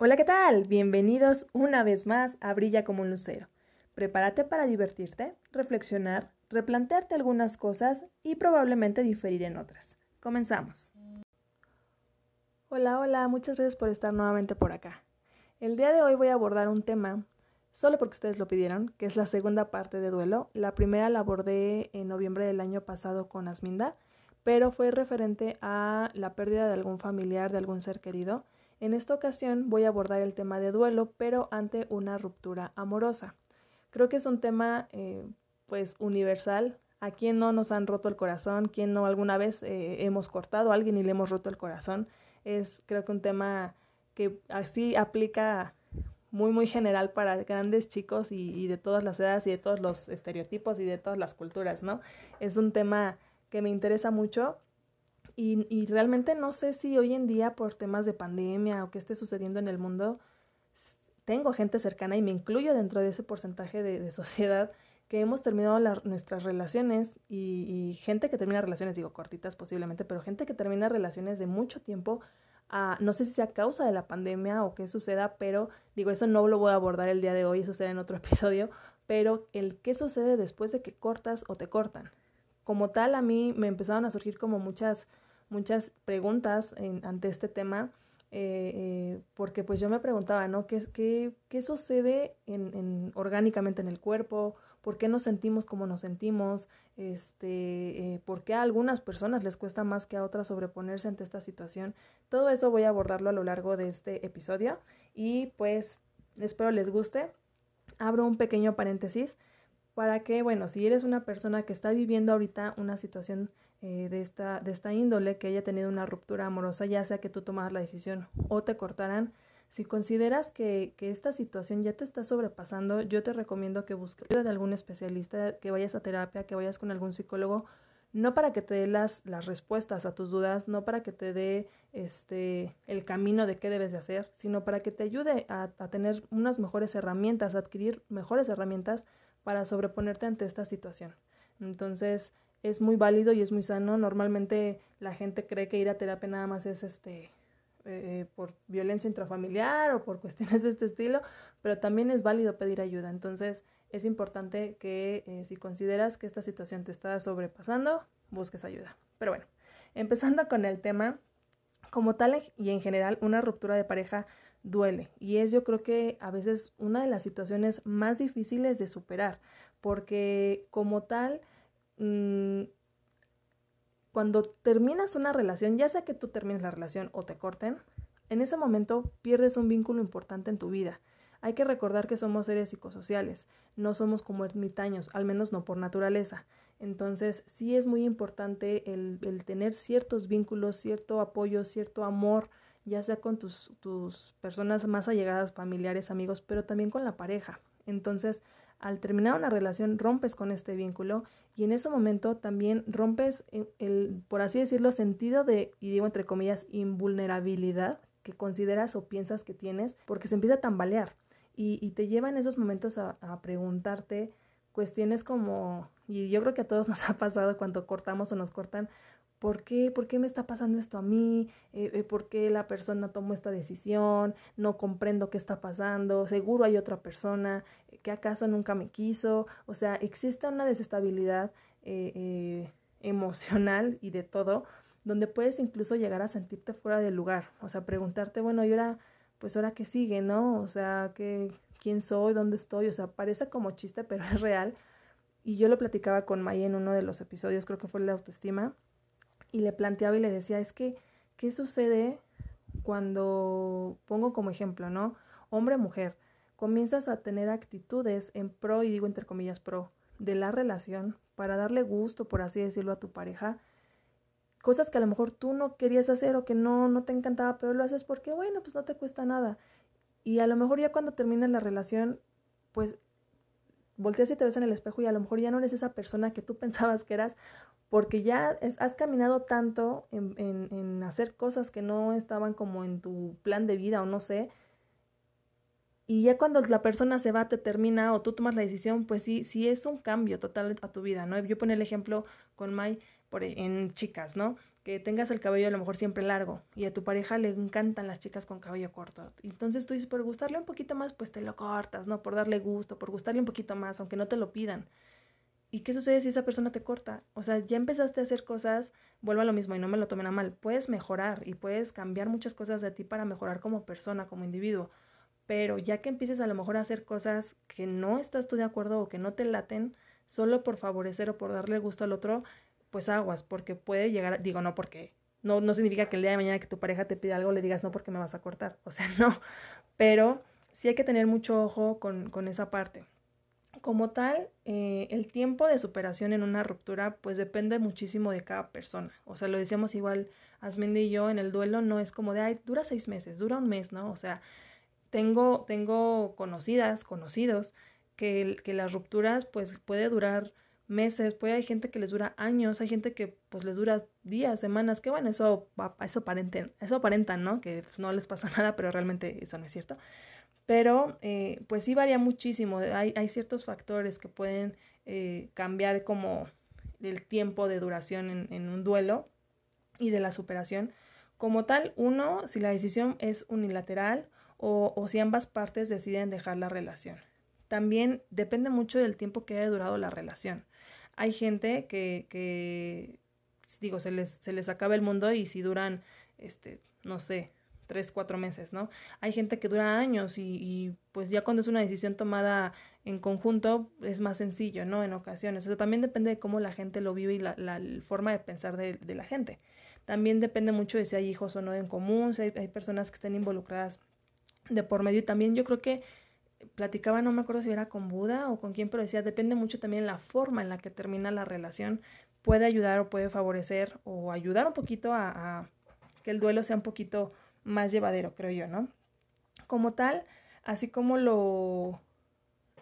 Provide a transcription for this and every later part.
Hola, ¿qué tal? Bienvenidos una vez más a Brilla como un lucero. Prepárate para divertirte, reflexionar, replantearte algunas cosas y probablemente diferir en otras. Comenzamos. Hola, hola, muchas gracias por estar nuevamente por acá. El día de hoy voy a abordar un tema solo porque ustedes lo pidieron, que es la segunda parte de duelo. La primera la abordé en noviembre del año pasado con Asminda, pero fue referente a la pérdida de algún familiar, de algún ser querido. En esta ocasión voy a abordar el tema de duelo, pero ante una ruptura amorosa. Creo que es un tema eh, pues universal. ¿A quién no nos han roto el corazón? ¿Quién no alguna vez eh, hemos cortado a alguien y le hemos roto el corazón? Es creo que un tema que así aplica muy, muy general para grandes chicos y, de todas las edades y de todos los estereotipos y de todas las culturas, ¿no? Es un tema que me interesa mucho y, y realmente no sé si hoy en día por temas de pandemia o qué esté sucediendo en el mundo, tengo gente cercana y me incluyo dentro de ese porcentaje de, sociedad que hemos terminado nuestras relaciones y, gente que termina relaciones, digo cortitas posiblemente, pero gente que termina relaciones de mucho tiempo no sé si sea causa de la pandemia o qué suceda, pero digo, eso no lo voy a abordar el día de hoy, eso será en otro episodio, pero el qué sucede después de que cortas o te cortan. Como tal, a mí me empezaron a surgir como muchas, muchas preguntas ante este tema, eh, eh, porque pues yo me preguntaba, ¿no? ¿Qué, qué, qué sucede en, en, orgánicamente en el cuerpo? por qué nos sentimos como nos sentimos, este, eh, por qué a algunas personas les cuesta más que a otras sobreponerse ante esta situación. Todo eso voy a abordarlo a lo largo de este episodio y pues espero les guste. Abro un pequeño paréntesis para que, bueno, si eres una persona que está viviendo ahorita una situación eh, de, esta, de esta índole, que haya tenido una ruptura amorosa, ya sea que tú tomas la decisión o te cortaran, si consideras que, que, esta situación ya te está sobrepasando, yo te recomiendo que busques ayuda de algún especialista, que vayas a terapia, que vayas con algún psicólogo, no para que te dé las, las respuestas a tus dudas, no para que te dé este, el camino de qué debes de hacer, sino para que te ayude a, a tener unas mejores herramientas, a adquirir mejores herramientas para sobreponerte ante esta situación. Entonces, es muy válido y es muy sano. Normalmente la gente cree que ir a terapia nada más es este eh, por violencia intrafamiliar o por cuestiones de este estilo, pero también es válido pedir ayuda. Entonces es importante que eh, si consideras que esta situación te está sobrepasando, busques ayuda. Pero bueno, empezando con el tema, como tal y en general, una ruptura de pareja duele y es yo creo que a veces una de las situaciones más difíciles de superar, porque como tal, mmm, cuando terminas una relación, ya sea que tú termines la relación o te corten, en ese momento pierdes un vínculo importante en tu vida. Hay que recordar que somos seres psicosociales, no somos como ermitaños, al menos no por naturaleza. Entonces, sí es muy importante el, el tener ciertos vínculos, cierto apoyo, cierto amor, ya sea con tus, tus personas más allegadas, familiares, amigos, pero también con la pareja. Entonces, al terminar una relación rompes con este vínculo y en ese momento también rompes el, por así decirlo, sentido de, y digo entre comillas, invulnerabilidad que consideras o piensas que tienes porque se empieza a tambalear y, y te lleva en esos momentos a, a preguntarte cuestiones como, y yo creo que a todos nos ha pasado cuando cortamos o nos cortan, ¿Por qué? ¿Por qué me está pasando esto a mí? Eh, eh, ¿Por qué la persona tomó esta decisión? No comprendo qué está pasando. Seguro hay otra persona que acaso nunca me quiso. O sea, existe una desestabilidad eh, emocional y de todo, donde puedes incluso llegar a sentirte fuera del lugar. O sea, preguntarte, bueno, y ahora, pues ahora qué sigue, ¿no? O sea, ¿qué, ¿quién soy? ¿Dónde estoy? O sea, parece como chiste, pero es real. Y yo lo platicaba con Maya en uno de los episodios, creo que fue el de autoestima y le planteaba y le decía, es que, ¿qué sucede cuando, pongo como ejemplo, ¿no? Hombre-mujer, comienzas a tener actitudes en pro, y digo entre comillas pro, de la relación para darle gusto, por así decirlo, a tu pareja, cosas que a lo mejor tú no querías hacer o que no, no te encantaba, pero lo haces porque, bueno, pues no te cuesta nada. Y a lo mejor ya cuando termina la relación, pues volteas y te ves en el espejo y a lo mejor ya no eres esa persona que tú pensabas que eras porque ya has caminado tanto en, hacer cosas que no estaban como en tu plan de vida o no sé, y ya cuando la persona se va, te termina o tú tomas la decisión, pues sí, sí es un cambio total a tu vida, ¿no? Yo ponía el ejemplo con Mai por, e, en chicas, ¿no? Que tengas el cabello a lo mejor siempre largo y a tu pareja le encantan las chicas con cabello corto. Entonces tú dices, por gustarle un poquito más, pues te lo cortas, ¿no? Por darle gusto, por gustarle un poquito más, aunque no te lo pidan. ¿Y qué sucede si esa persona te corta? O sea, ya empezaste a hacer cosas, vuelvo a lo mismo y no me lo tomen a mal, puedes mejorar y puedes cambiar muchas cosas de ti para mejorar como persona, como individuo. Pero ya que empieces a lo mejor a hacer cosas que no estás tú de acuerdo o que no te laten, solo por favorecer o por darle gusto al otro, pues aguas, porque puede llegar, digo no porque, no, no significa que el día de mañana que tu pareja te pida algo le digas no porque me vas a cortar, o sea, no, pero sí hay que tener mucho ojo con, con esa parte. Como tal, eh, el tiempo de superación en una ruptura pues depende muchísimo de cada persona. O sea, lo decíamos igual Asmendi y yo en el duelo, no es como de, ay, dura seis meses, dura un mes, ¿no? O sea, tengo, tengo conocidas, conocidos, que, que las rupturas pues puede durar meses, puede hay gente que les dura años, hay gente que pues les dura días, semanas, que bueno, eso, eso aparentan, eso aparentan, ¿no? Que pues, no les pasa nada, pero realmente eso no es cierto pero eh, pues sí varía muchísimo. Hay, ciertos factores que pueden eh, cambiar como el tiempo de duración en, un duelo y de la superación. Como tal, uno, si la decisión es unilateral o si ambas partes deciden dejar la relación. También depende mucho del tiempo que haya durado la relación. Hay gente que, que digo, se les, se les acaba el mundo y si duran, este, no sé, tres, cuatro meses, ¿no? Hay gente que dura años y, y, pues ya cuando es una decisión tomada en conjunto es más sencillo, ¿no? En ocasiones. O sea, también depende de cómo la gente lo vive y la, forma de pensar de, de, la gente. También depende mucho de si hay hijos o no en común, si hay, hay personas que estén involucradas de por medio. Y también yo creo que platicaba, no me acuerdo si era con Buda o con quién, pero decía, depende mucho también la forma en la que termina la relación. Puede ayudar o puede favorecer o ayudar un poquito a, que el duelo sea un poquito más llevadero, creo yo, ¿no? Como tal, así como lo,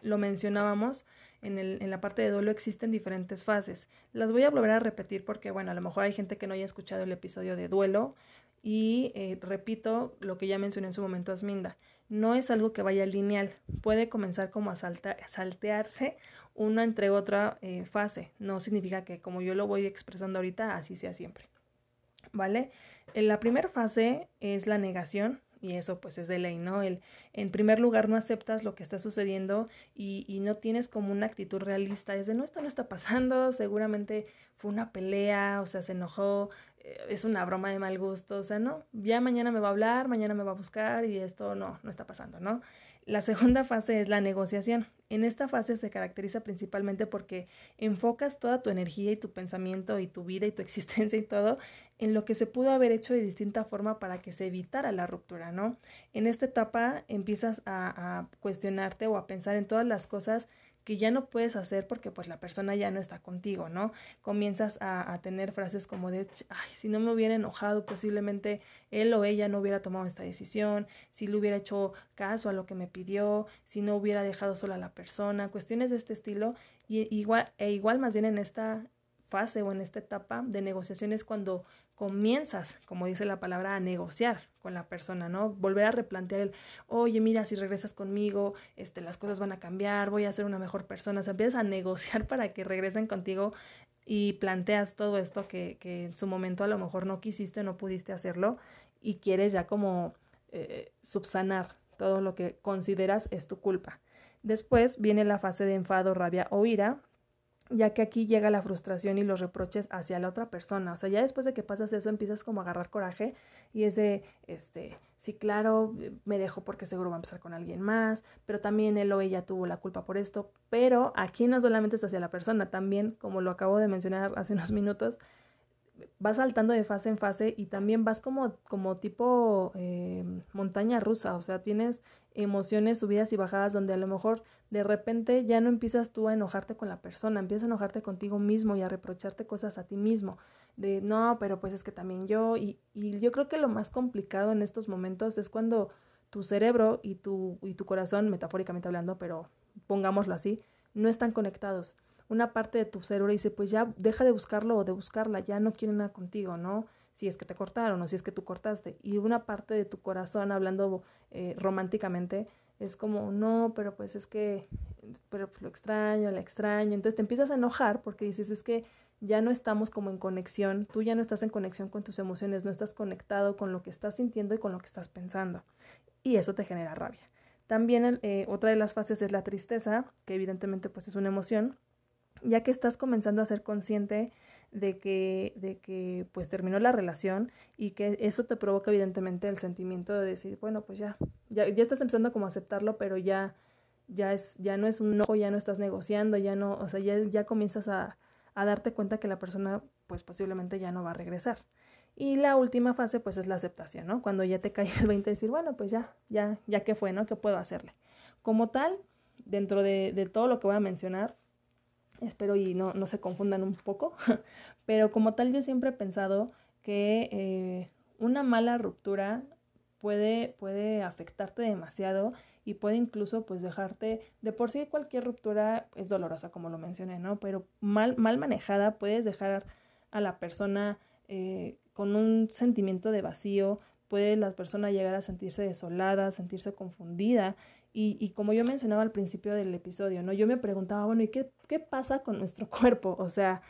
lo mencionábamos, en, el, en la parte de duelo existen diferentes fases. Las voy a volver a repetir porque, bueno, a lo mejor hay gente que no haya escuchado el episodio de duelo y eh, repito lo que ya mencioné en su momento Asminda. No es algo que vaya lineal, puede comenzar como a saltearse una entre otra eh, fase. No significa que como yo lo voy expresando ahorita, así sea siempre. ¿Vale? En la primera fase es la negación, y eso pues es de ley, ¿no? El, en primer lugar no aceptas lo que está sucediendo y, y, no tienes como una actitud realista, es de no, esto no está pasando, seguramente fue una pelea, o sea, se enojó, eh, es una broma de mal gusto, o sea, no, ya mañana me va a hablar, mañana me va a buscar y esto no, no está pasando, ¿no? La segunda fase es la negociación. En esta fase se caracteriza principalmente porque enfocas toda tu energía y tu pensamiento y tu vida y tu existencia y todo en lo que se pudo haber hecho de distinta forma para que se evitara la ruptura, ¿no? En esta etapa empiezas a, a cuestionarte o a pensar en todas las cosas que ya no puedes hacer porque pues la persona ya no está contigo, ¿no? Comienzas a, tener frases como de, ay, si no me hubiera enojado, posiblemente él o ella no hubiera tomado esta decisión, si le hubiera hecho caso a lo que me pidió, si no hubiera dejado sola a la persona, cuestiones de este estilo, y igual, e igual más bien en esta fase o en esta etapa de negociaciones cuando comienzas, como dice la palabra, a negociar con la persona, ¿no? Volver a replantear el, oye, mira, si regresas conmigo, este, las cosas van a cambiar, voy a ser una mejor persona. O sea, empiezas a negociar para que regresen contigo y planteas todo esto que, que en su momento a lo mejor no quisiste, no pudiste hacerlo y quieres ya como eh, subsanar todo lo que consideras es tu culpa. Después viene la fase de enfado, rabia o ira, ya que aquí llega la frustración y los reproches hacia la otra persona. O sea, ya después de que pasas eso, empiezas como a agarrar coraje y es de, este, sí, claro, me dejo porque seguro va a empezar con alguien más, pero también él o ella tuvo la culpa por esto. Pero aquí no solamente es hacia la persona, también, como lo acabo de mencionar hace unos minutos, vas saltando de fase en fase y también vas como, como tipo eh, montaña rusa, o sea, tienes emociones, subidas y bajadas donde a lo mejor de repente ya no empiezas tú a enojarte con la persona, empiezas a enojarte contigo mismo y a reprocharte cosas a ti mismo, de no, pero pues es que también yo, y, y yo creo que lo más complicado en estos momentos es cuando tu cerebro y tu, y tu corazón, metafóricamente hablando, pero pongámoslo así, no están conectados una parte de tu cerebro dice, pues ya deja de buscarlo o de buscarla, ya no quiere nada contigo, ¿no? Si es que te cortaron o si es que tú cortaste. Y una parte de tu corazón, hablando eh, románticamente, es como, no, pero pues es que, pero pues lo extraño, la extraño. Entonces te empiezas a enojar porque dices, es que ya no estamos como en conexión, tú ya no estás en conexión con tus emociones, no estás conectado con lo que estás sintiendo y con lo que estás pensando. Y eso te genera rabia. También eh, otra de las fases es la tristeza, que evidentemente pues es una emoción, ya que estás comenzando a ser consciente de que, de que pues terminó la relación y que eso te provoca evidentemente el sentimiento de decir, bueno, pues ya, ya, ya estás empezando como a aceptarlo, pero ya, ya es, ya no es un ojo, ya no estás negociando, ya no, o sea, ya, ya comienzas a, a darte cuenta que la persona pues posiblemente ya no va a regresar. Y la última fase pues es la aceptación, ¿no? Cuando ya te cae el 20 decir, bueno, pues ya, ya, ya que fue, ¿no? ¿Qué puedo hacerle? Como tal, dentro de, de todo lo que voy a mencionar, espero y no, no se confundan un poco, pero como tal yo siempre he pensado que eh, una mala ruptura puede, puede afectarte demasiado y puede incluso pues dejarte, de por sí cualquier ruptura es dolorosa como lo mencioné, ¿no? Pero mal, mal manejada puedes dejar a la persona eh, con un sentimiento de vacío, puede la persona llegar a sentirse desolada, sentirse confundida y, como yo mencionaba al principio del episodio, ¿no? Yo me preguntaba, bueno, ¿y qué, qué pasa con nuestro cuerpo? O sea,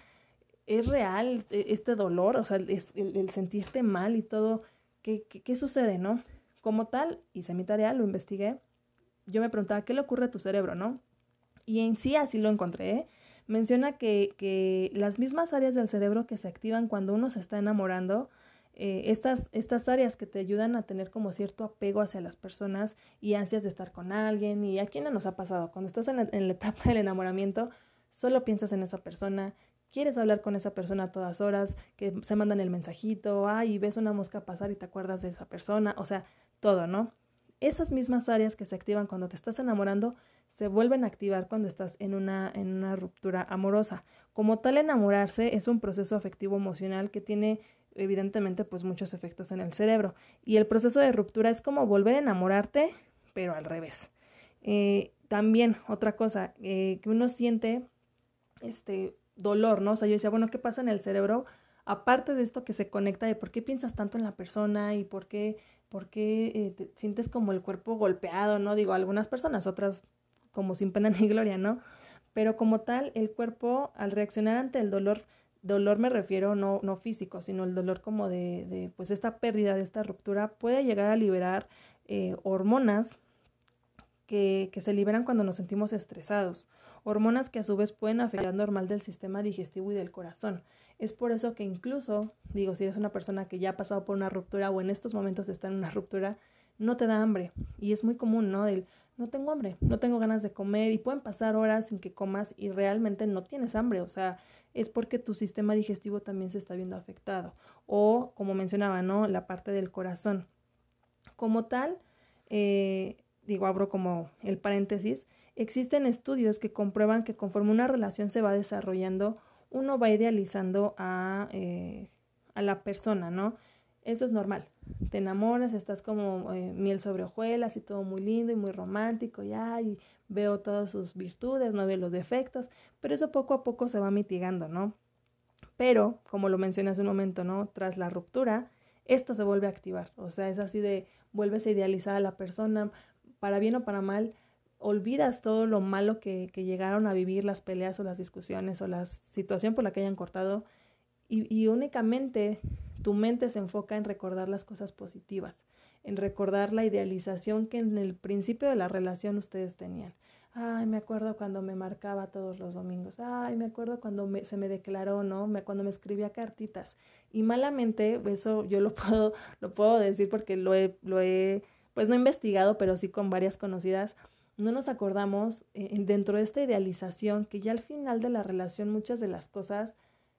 ¿es real e, este dolor? O sea, el, el sentirte mal y todo, ¿qué, ¿qué, qué, sucede, no? Como tal, hice mi tarea, lo investigué, yo me preguntaba, ¿qué le ocurre a tu cerebro, no? Y en sí así lo encontré. ¿eh? Menciona que, que, las mismas áreas del cerebro que se activan cuando uno se está enamorando, eh, estas, estas áreas que te ayudan a tener como cierto apego hacia las personas y ansias de estar con alguien, y a quién no nos ha pasado, cuando estás en la, en la etapa del enamoramiento, solo piensas en esa persona, quieres hablar con esa persona a todas horas, que se mandan el mensajito, ay, ves una mosca pasar y te acuerdas de esa persona, o sea, todo, ¿no? esas mismas áreas que se activan cuando te estás enamorando se vuelven a activar cuando estás en una, en una ruptura amorosa. Como tal, enamorarse es un proceso afectivo emocional que tiene evidentemente pues muchos efectos en el cerebro. Y el proceso de ruptura es como volver a enamorarte, pero al revés. Eh, también otra cosa, eh, que uno siente este dolor, ¿no? O sea, yo decía, bueno, ¿qué pasa en el cerebro? Aparte de esto que se conecta de por qué piensas tanto en la persona y por qué ¿Por qué eh, te sientes como el cuerpo golpeado, no? Digo, algunas personas, otras como sin pena ni gloria, ¿no? Pero como tal, el cuerpo al reaccionar ante el dolor, dolor me refiero no, no físico, sino el dolor como de, de pues esta pérdida, de esta ruptura, puede llegar a liberar eh, hormonas que, que se liberan cuando nos sentimos estresados, hormonas que a su vez pueden afectar normal del sistema digestivo y del corazón. Es por eso que incluso, digo, si eres una persona que ya ha pasado por una ruptura o en estos momentos está en una ruptura, no te da hambre. Y es muy común, ¿no? Del, no tengo hambre, no tengo ganas de comer y pueden pasar horas sin que comas y realmente no tienes hambre. O sea, es porque tu sistema digestivo también se está viendo afectado. O, como mencionaba, ¿no? La parte del corazón. Como tal, eh, digo, abro como el paréntesis, existen estudios que comprueban que conforme una relación se va desarrollando, uno va idealizando a, eh, a la persona, ¿no? Eso es normal. Te enamoras, estás como eh, miel sobre hojuelas y todo muy lindo y muy romántico, ya, y veo todas sus virtudes, no veo los defectos, pero eso poco a poco se va mitigando, ¿no? Pero, como lo mencioné hace un momento, ¿no? Tras la ruptura, esto se vuelve a activar. O sea, es así de vuelves a idealizar a la persona, para bien o para mal, olvidas todo lo malo que, que, llegaron a vivir las peleas o las discusiones o la situación por la que hayan cortado y, únicamente tu mente se enfoca en recordar las cosas positivas, en recordar la idealización que en el principio de la relación ustedes tenían. Ay, me acuerdo cuando me marcaba todos los domingos. Ay, me acuerdo cuando se me declaró, ¿no? Me, cuando me escribía cartitas. Y malamente, eso yo lo puedo, lo puedo decir porque lo he, lo he, pues no he investigado, pero sí con varias conocidas no nos acordamos eh, dentro de esta idealización que ya al final de la relación muchas de las cosas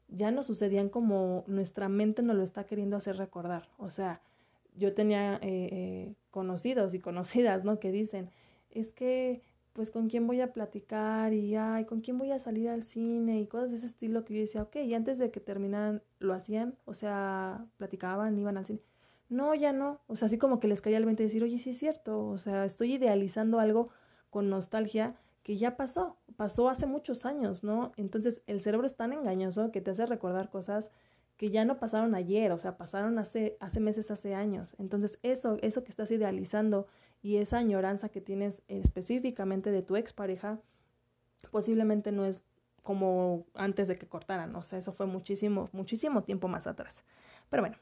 ya no sucedían como nuestra mente nos lo está queriendo hacer recordar. O sea, yo tenía eh, eh, conocidos y conocidas, ¿no? Que dicen, es que, pues, ¿con quién voy a platicar? Y, ay, ¿con quién voy a salir al cine? Y cosas de ese estilo que yo decía, ok, y antes de que terminaran, lo hacían, o sea, platicaban, iban al cine. No, ya no. O sea, así como que les caía el 20 decir, oye, sí es cierto. O sea, estoy idealizando algo con nostalgia que ya pasó, pasó hace muchos años, ¿no? Entonces el cerebro es tan engañoso que te hace recordar cosas que ya no pasaron ayer, o sea, pasaron hace, hace meses, hace años. Entonces eso, eso que estás idealizando y esa añoranza que tienes específicamente de tu expareja, posiblemente no es como antes de que cortaran, o sea, eso fue muchísimo, muchísimo tiempo más atrás. Pero bueno,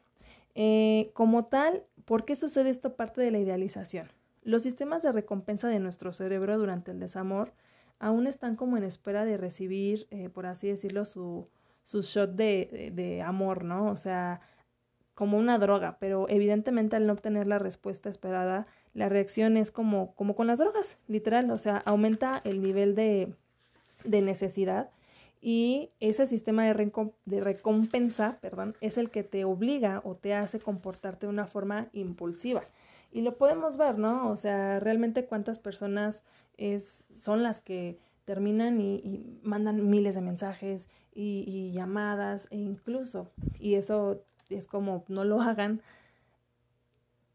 eh, como tal, ¿por qué sucede esto parte de la idealización? Los sistemas de recompensa de nuestro cerebro durante el desamor aún están como en espera de recibir, eh, por así decirlo, su, su shot de, de, amor, ¿no? O sea, como una droga, pero evidentemente al no obtener la respuesta esperada, la reacción es como, como con las drogas, literal, o sea, aumenta el nivel de, de necesidad y ese sistema de, de recompensa, perdón, es el que te obliga o te hace comportarte de una forma impulsiva. Y lo podemos ver, ¿no? O sea, realmente cuántas personas es, son las que terminan y, mandan miles de mensajes y, y, llamadas e incluso, y eso es como no lo hagan,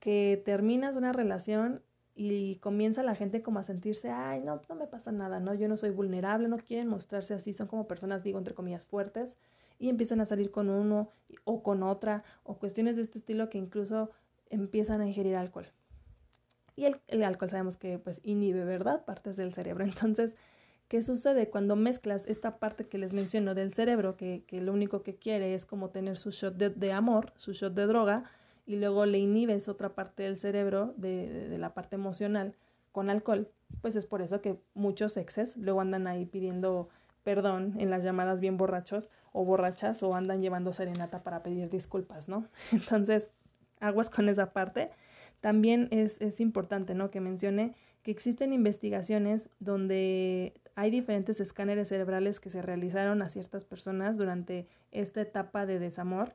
que terminas una relación y comienza la gente como a sentirse, ay, no, no me pasa nada, ¿no? Yo no soy vulnerable, no quieren mostrarse así, son como personas, digo, entre comillas, fuertes y empiezan a salir con uno o con otra o cuestiones de este estilo que incluso empiezan a ingerir alcohol. Y el, alcohol sabemos que pues inhibe, ¿verdad? Partes del cerebro. Entonces, ¿qué sucede cuando mezclas esta parte que les menciono del cerebro, que, que lo único que quiere es como tener su shot de, amor, su shot de droga, y luego le inhibes otra parte del cerebro, de, de, la parte emocional, con alcohol? Pues es por eso que muchos exes luego andan ahí pidiendo perdón en las llamadas bien borrachos o borrachas o andan llevando serenata para pedir disculpas, ¿no? Entonces, aguas con esa parte. También es, es importante ¿no? que mencione que existen investigaciones donde hay diferentes escáneres cerebrales que se realizaron a ciertas personas durante esta etapa de desamor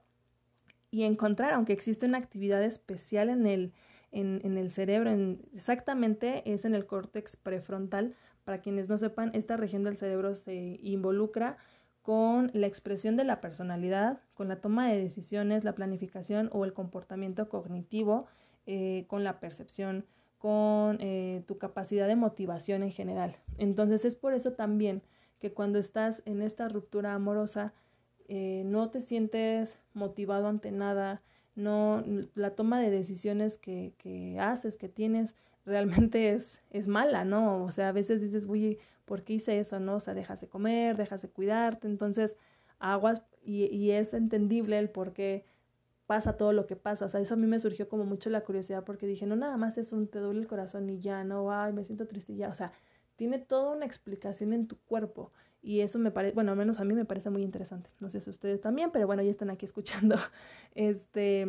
y encontraron que existe una actividad especial en el, en, en el cerebro, en, exactamente es en el córtex prefrontal. Para quienes no sepan, esta región del cerebro se involucra con la expresión de la personalidad, con la toma de decisiones, la planificación o el comportamiento cognitivo, eh, con la percepción, con eh, tu capacidad de motivación en general. Entonces es por eso también que cuando estás en esta ruptura amorosa, eh, no te sientes motivado ante nada, no, la toma de decisiones que, que haces, que tienes, realmente es, es mala, ¿no? O sea, a veces dices, uy, ¿por qué hice eso, no? O sea, dejas de comer, dejas de cuidarte, entonces aguas y, y es entendible el por qué pasa todo lo que pasa. O sea, eso a mí me surgió como mucho la curiosidad porque dije, no, nada más es un te duele el corazón y ya, no, ay, me siento triste y ya. O sea, tiene toda una explicación en tu cuerpo. Y eso me parece, bueno, al menos a mí me parece muy interesante. No sé si ustedes también, pero bueno, ya están aquí escuchando. Este,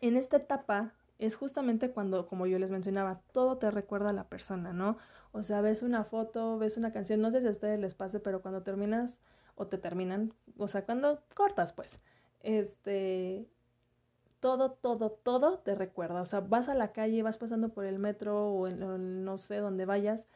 en esta etapa es justamente cuando, como yo les mencionaba, todo te recuerda a la persona, ¿no? O sea, ves una foto, ves una canción, no sé si a ustedes les pase, pero cuando terminas o te terminan, o sea, cuando cortas, pues, este, todo, todo, todo te recuerda. O sea, vas a la calle, vas pasando por el metro o, no sé dónde vayas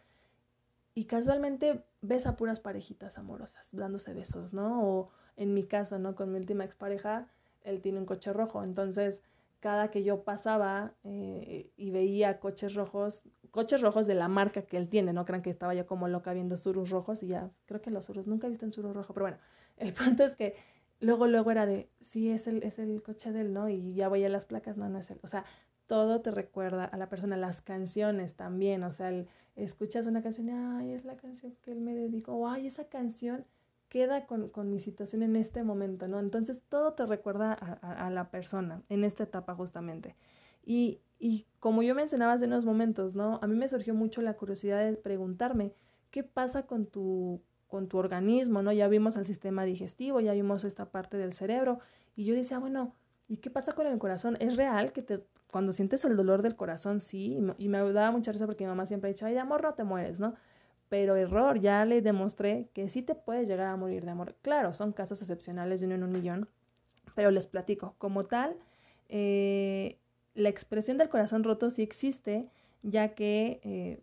y casualmente ves a puras parejitas amorosas dándose besos, ¿no? O en mi caso, ¿no? Con mi última expareja, él tiene un coche rojo, entonces cada que yo pasaba eh, y veía coches rojos, coches rojos de la marca que él tiene, no crean que estaba yo como loca viendo surus rojos y ya, creo que los surus, nunca he visto un surus rojo, pero bueno, el punto es que luego, luego era de, sí, es el, es el coche de él, ¿no? Y ya voy a las placas, no, no es él, o sea, todo te recuerda a la persona, las canciones también, o sea, escuchas una canción ay, es la canción que él me dedicó, o ay, esa canción queda con, con, mi situación en este momento, ¿no? Entonces todo te recuerda a, la persona en esta etapa justamente. Y, y como yo mencionaba hace unos momentos, ¿no? A mí me surgió mucho la curiosidad de preguntarme, ¿qué pasa con tu, con tu organismo, ¿no? Ya vimos el sistema digestivo, ya vimos esta parte del cerebro, y yo decía, bueno, ¿y qué pasa con el corazón? ¿Es real que te, cuando sientes el dolor del corazón, sí? Y me, y me daba mucha risa porque mi mamá siempre ha dicho, ay, amor no te mueres, ¿no? Pero error, ya le demostré que sí te puedes llegar a morir de amor. Claro, son casos excepcionales de uno en un millón, pero les platico, como tal, eh, la expresión del corazón roto sí existe, ya que eh,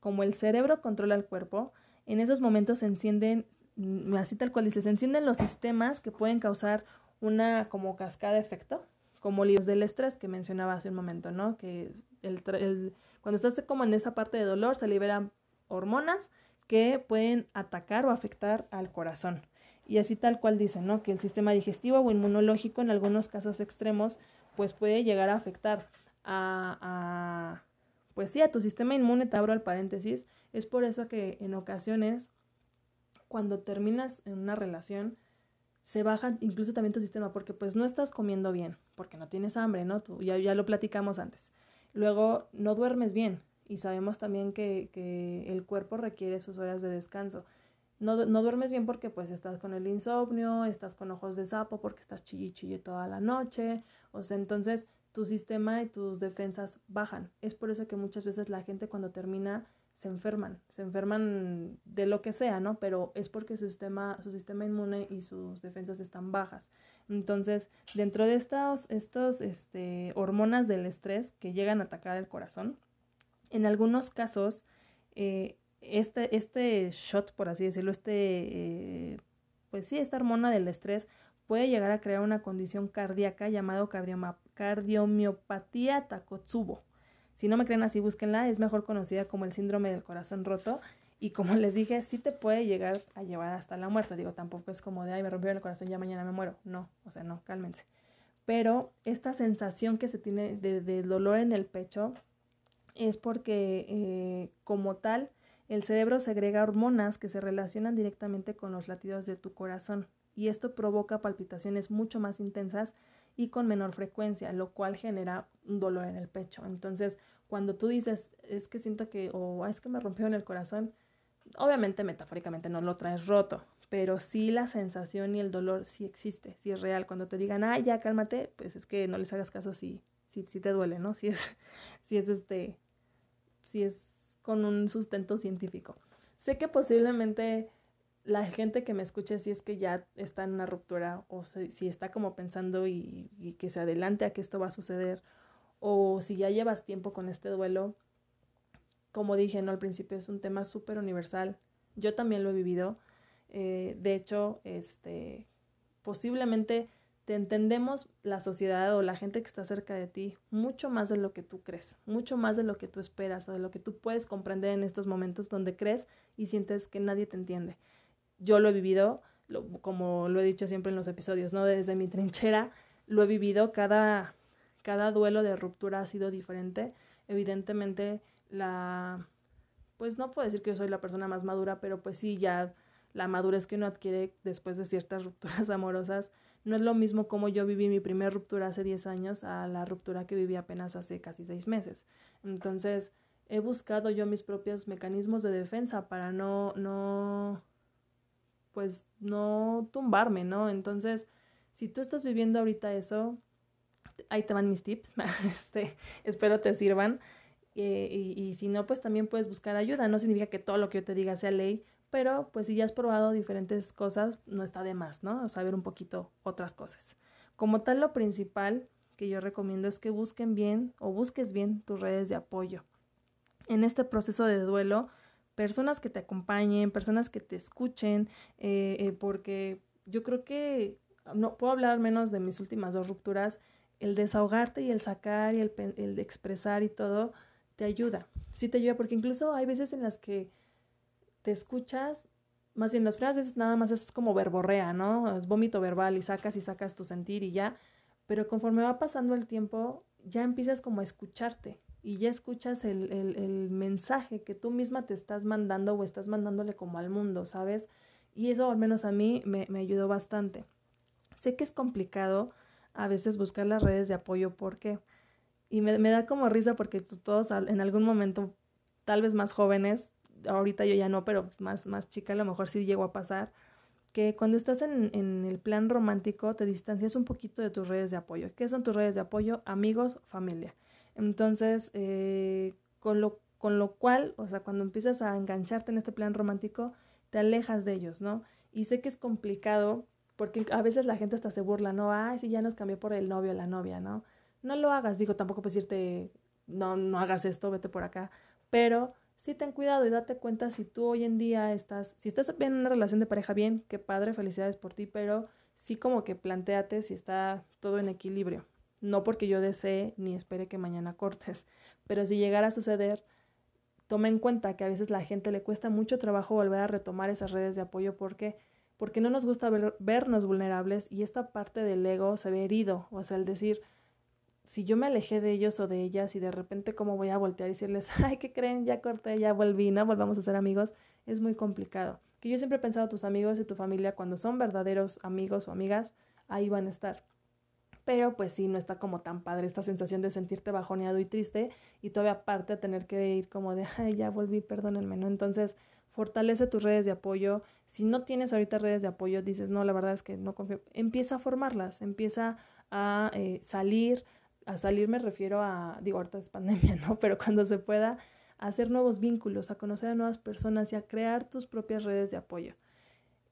como el cerebro controla el cuerpo, en esos momentos se encienden, mm, así tal cual dice, se encienden los sistemas que pueden causar una como cascada de efecto, como los del estrés que mencionaba hace un momento, ¿no? Que el, cuando estás como en esa parte de dolor se liberan hormonas que pueden atacar o afectar al corazón. Y así tal cual dicen, ¿no? Que el sistema digestivo o inmunológico en algunos casos extremos pues puede llegar a afectar a, a pues sí, a tu sistema inmune, te abro el paréntesis, es por eso que en ocasiones cuando terminas en una relación, se baja incluso también tu sistema, porque pues no estás comiendo bien, porque no tienes hambre, ¿no? Tú, ya, ya lo platicamos antes. Luego, no duermes bien, y sabemos también que, que el cuerpo requiere sus horas de descanso. No, no, duermes bien porque pues estás con el insomnio, estás con ojos de sapo porque estás chille chille toda la noche, o sea, entonces tu sistema y tus defensas bajan. Es por eso que muchas veces la gente cuando termina se enferman, se enferman de lo que sea, ¿no? Pero es porque su sistema, su sistema inmune y sus defensas están bajas. Entonces, dentro de estas estos, este, hormonas del estrés que llegan a atacar el corazón, en algunos casos, eh, este, este shot, por así decirlo, este, eh, pues sí, esta hormona del estrés puede llegar a crear una condición cardíaca llamada cardiomiopatía Takotsubo. Si no me creen así, búsquenla, es mejor conocida como el síndrome del corazón roto y como les dije, sí te puede llegar a llevar hasta la muerte. Digo, tampoco es como de, ay, me rompió el corazón, ya mañana me muero. No, o sea, no, cálmense. Pero esta sensación que se tiene de, dolor en el pecho es porque eh, como tal el cerebro segrega hormonas que se relacionan directamente con los latidos de tu corazón y esto provoca palpitaciones mucho más intensas y con menor frecuencia, lo cual genera un dolor en el pecho. Entonces, cuando tú dices, es que siento que, o es que me rompió en el corazón, obviamente metafóricamente no lo traes roto, pero sí la sensación y el dolor sí existe, sí es real. Cuando te digan, ay, ya cálmate, pues es que no les hagas caso si, si, si te duele, ¿no? Si es, si es este, si es con un sustento científico. Sé que posiblemente la gente que me escuche si es que ya está en una ruptura o si, está como pensando y, que se adelante a que esto va a suceder o si ya llevas tiempo con este duelo, como dije ¿no? al principio es un tema súper universal. Yo también lo he vivido. Eh, de hecho, este, posiblemente te entendemos la sociedad o la gente que está cerca de ti mucho más de lo que tú crees, mucho más de lo que tú esperas o de lo que tú puedes comprender en estos momentos donde crees y sientes que nadie te entiende. Yo lo he vivido, como lo he dicho siempre en los episodios, ¿no? Desde mi trinchera lo he vivido, cada, cada duelo de ruptura ha sido diferente. Evidentemente, la, pues no puedo decir que yo soy la persona más madura, pero pues sí, ya la madurez que uno adquiere después de ciertas rupturas amorosas, no es lo mismo como yo viví mi primera ruptura hace 10 años a la ruptura que viví apenas hace casi 6 meses. Entonces, he buscado yo mis propios mecanismos de defensa para no, no, pues no tumbarme, ¿no? Entonces, si tú estás viviendo ahorita eso, ahí te van mis tips, este, espero te sirvan. Eh, y, y si no, pues también puedes buscar ayuda. No significa que todo lo que yo te diga sea ley, pero pues si ya has probado diferentes cosas, no está de más, ¿no? Saber un poquito otras cosas. Como tal, lo principal que yo recomiendo es que busquen bien o busques bien tus redes de apoyo. En este proceso de duelo, personas que te acompañen, personas que te escuchen, eh, eh, porque yo creo que, no puedo hablar menos de mis últimas dos rupturas, el desahogarte y el sacar y el, el expresar y todo, te ayuda. Sí te ayuda porque incluso hay veces en las que te escuchas, más bien las primeras veces nada más es como verborrea, ¿no? Es vómito verbal y sacas y sacas tu sentir y ya, pero conforme va pasando el tiempo, ya empiezas como a escucharte y ya escuchas el, el, mensaje que tú misma te estás mandando o estás mandándole como al mundo, ¿sabes? Y eso al menos a mí me, me ayudó bastante. Sé que es complicado a veces buscar las redes de apoyo porque, y me, me da como risa porque pues, todos en algún momento, tal vez más jóvenes, ahorita yo ya no, pero más, más chica a lo mejor sí llegó a pasar, que cuando estás en, en el plan romántico te distancias un poquito de tus redes de apoyo. ¿Qué son tus redes de apoyo? Amigos, familia. Entonces, eh, con, lo, con lo cual, o sea, cuando empiezas a engancharte en este plan romántico, te alejas de ellos, ¿no? Y sé que es complicado porque a veces la gente hasta se burla, ¿no? Ay, si ya nos cambió por el novio o la novia, ¿no? No lo hagas, digo, tampoco puedes decirte, no, no hagas esto, vete por acá, pero sí ten cuidado y date cuenta si tú hoy en día estás, si estás bien en una relación de pareja, bien, qué padre, felicidades por ti, pero sí como que planteate si está todo en equilibrio. No porque yo desee ni espere que mañana cortes, pero si llegara a suceder, toma en cuenta que a veces la gente le cuesta mucho trabajo volver a retomar esas redes de apoyo. Porque porque no nos gusta vernos vulnerables y esta parte del ego se ve herido, o sea, el decir, si yo me alejé de ellos o de ellas y de repente cómo voy a voltear y decirles, ay, ¿qué creen? Ya corté, ya volví, ¿no? Volvamos a ser amigos, es muy complicado. que yo siempre he pensado tus amigos y tu familia cuando son verdaderos amigos o amigas, ahí van a estar. Pero pues sí, no está como tan padre esta sensación de sentirte bajoneado y triste y todavía aparte tener que ir como de, ay, ya volví, perdónenme, ¿no? Entonces, fortalece tus redes de apoyo. Si no tienes ahorita redes de apoyo, dices, no, la verdad es que no confío, empieza a formarlas, empieza a eh, salir, a salir me refiero a, digo, ahorita es pandemia, ¿no? Pero cuando se pueda, hacer nuevos vínculos, a conocer a nuevas personas y a crear tus propias redes de apoyo.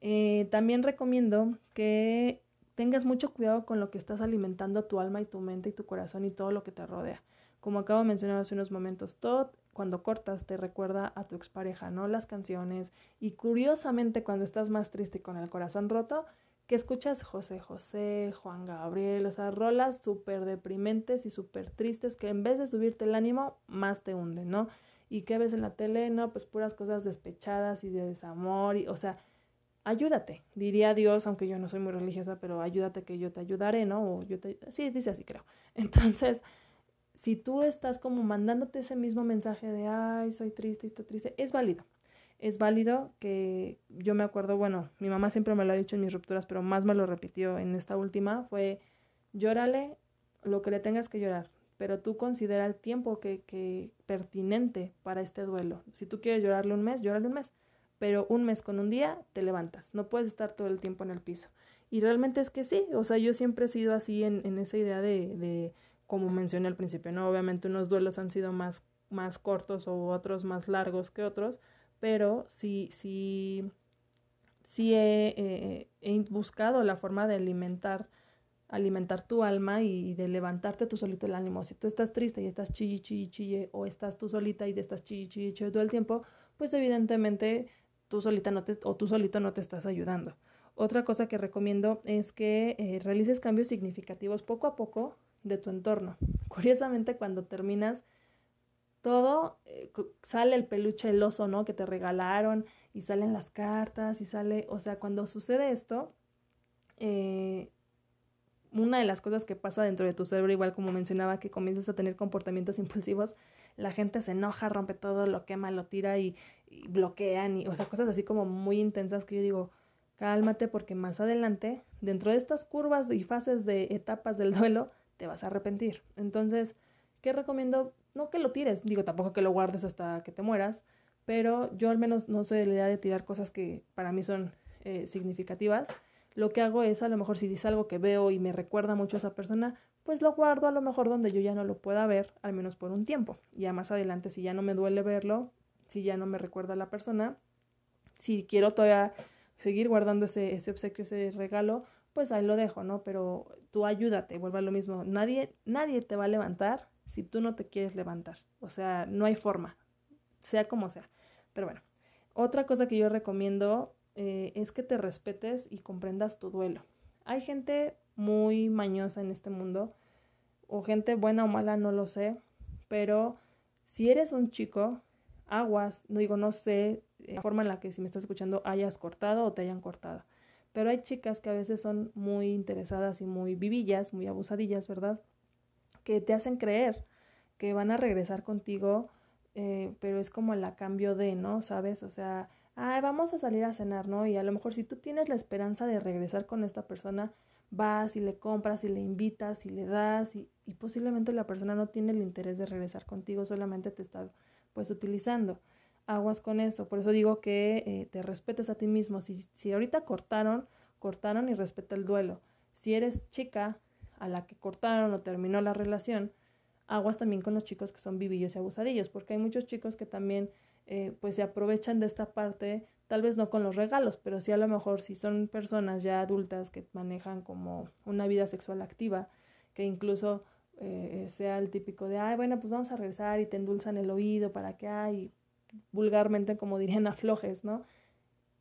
Eh, también recomiendo que tengas mucho cuidado con lo que estás alimentando tu alma y tu mente y tu corazón y todo lo que te rodea. Como acabo de mencionar hace unos momentos, todo cuando cortas te recuerda a tu expareja, ¿no? Las canciones. Y curiosamente, cuando estás más triste con el corazón roto, que escuchas José José, Juan Gabriel, o sea, rolas súper deprimentes y súper tristes que en vez de subirte el ánimo, más te hunden, ¿no? ¿Y qué ves en la tele? No, pues puras cosas despechadas y de desamor, y, o sea, ayúdate, diría Dios, aunque yo no soy muy religiosa, pero ayúdate que yo te ayudaré, ¿no? O yo te... Sí, dice así, creo. Entonces, si tú estás como mandándote ese mismo mensaje de, ay, soy triste, estoy triste, es válido. Es válido que yo me acuerdo, bueno, mi mamá siempre me lo ha dicho en mis rupturas, pero más me lo repitió en esta última, fue, llórale lo que le tengas que llorar, pero tú considera el tiempo que, que pertinente para este duelo. Si tú quieres llorarle un mes, llórale un mes, pero un mes con un día te levantas, no puedes estar todo el tiempo en el piso. Y realmente es que sí, o sea, yo siempre he sido así en, en esa idea de, de, como mencioné al principio, ¿no? Obviamente unos duelos han sido más, más cortos o otros más largos que otros, pero sí, sí, sí he, eh, he buscado la forma de alimentar alimentar tu alma y de levantarte tú solito el ánimo. Si tú estás triste y estás chille, chille, chille, o estás tú solita y te estás chille, chille, chille todo el tiempo, pues evidentemente tú solita no te, o tú solito no te estás ayudando. Otra cosa que recomiendo es que eh, realices cambios significativos poco a poco de tu entorno. Curiosamente, cuando terminas todo, eh, sale el peluche, el oso, ¿no? Que te regalaron y salen las cartas y sale, o sea, cuando sucede esto, eh, una de las cosas que pasa dentro de tu cerebro, igual como mencionaba, que comienzas a tener comportamientos impulsivos, la gente se enoja, rompe todo, lo quema, lo tira y, bloquean, y, o sea, cosas así como muy intensas que yo digo, cálmate porque más adelante, dentro de estas curvas y fases de etapas del duelo, te vas a arrepentir. Entonces, ¿qué recomiendo? No que lo tires, digo tampoco que lo guardes hasta que te mueras, pero yo al menos no soy de la idea de tirar cosas que para mí son eh, significativas lo que hago es a lo mejor si dice algo que veo y me recuerda mucho a esa persona, pues lo guardo a lo mejor donde yo ya no lo pueda ver, al menos por un tiempo. Ya más adelante, si ya no me duele verlo, si ya no me recuerda a la persona, si quiero todavía seguir guardando ese, ese obsequio, ese regalo, pues ahí lo dejo, ¿no? Pero tú ayúdate, vuelva a lo mismo. Nadie, nadie te va a levantar si tú no te quieres levantar. O sea, no hay forma, sea como sea. Pero bueno, otra cosa que yo recomiendo eh, es que te respetes y comprendas tu duelo. Hay gente muy mañosa en este mundo, o gente buena o mala, no lo sé, pero si eres un chico, aguas, no digo, no sé eh, la forma en la que si me estás escuchando hayas cortado o te hayan cortado, pero hay chicas que a veces son muy interesadas y muy vivillas, muy abusadillas, ¿verdad? Que te hacen creer que van a regresar contigo, eh, pero es como la cambio de, ¿no? ¿Sabes? O sea, ay, vamos a salir a cenar, ¿no? Y a lo mejor si tú tienes la esperanza de regresar con esta persona, vas y le compras y le invitas y le das y, posiblemente la persona no tiene el interés de regresar contigo, solamente te está pues utilizando. Aguas con eso, por eso digo que eh, te respetes a ti mismo. Si, si ahorita cortaron, cortaron y respeta el duelo. Si eres chica a la que cortaron o terminó la relación, aguas también con los chicos que son vivillos y abusadillos, porque hay muchos chicos que también eh, pues se aprovechan de esta parte, tal vez no con los regalos, pero sí a lo mejor si son personas ya adultas que manejan como una vida sexual activa, que incluso eh, sea el típico de, ay, bueno, pues vamos a regresar y te endulzan el oído para que, ay, vulgarmente como dirían aflojes, ¿no?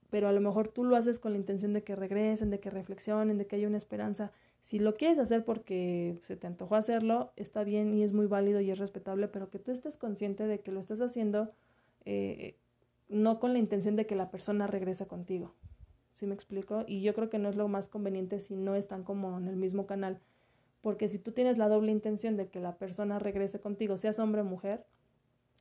Pero a lo mejor tú lo haces con la intención de que regresen, de que reflexionen, de que haya una esperanza. Si lo quieres hacer porque se te antojó hacerlo, está bien y es muy válido y es respetable, pero que tú estés consciente de que lo estás haciendo eh, no con la intención de que la persona regrese contigo. ¿Sí me explico? Y yo creo que no es lo más conveniente si no están como en el mismo canal. Porque si tú tienes la doble intención de que la persona regrese contigo, seas hombre o mujer,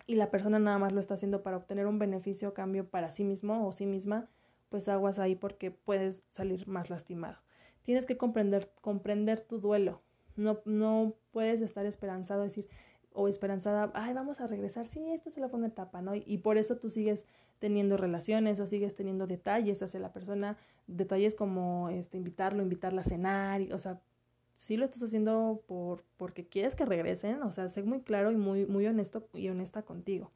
y la persona nada más lo está haciendo para obtener un beneficio o cambio para sí mismo o sí misma, pues aguas ahí porque puedes salir más lastimado. Tienes que comprender, comprender tu duelo. No, no puedes estar esperanzado, decir, o esperanzada, ay, vamos a regresar, sí, esta solo fue una etapa, ¿no? Y, por eso tú sigues teniendo relaciones o sigues teniendo detalles hacia la persona, detalles como este, invitarlo, invitarla a cenar, o sea, sí lo estás haciendo por, porque quieres que regresen, o sea, sé muy claro y muy, muy honesto y honesta contigo.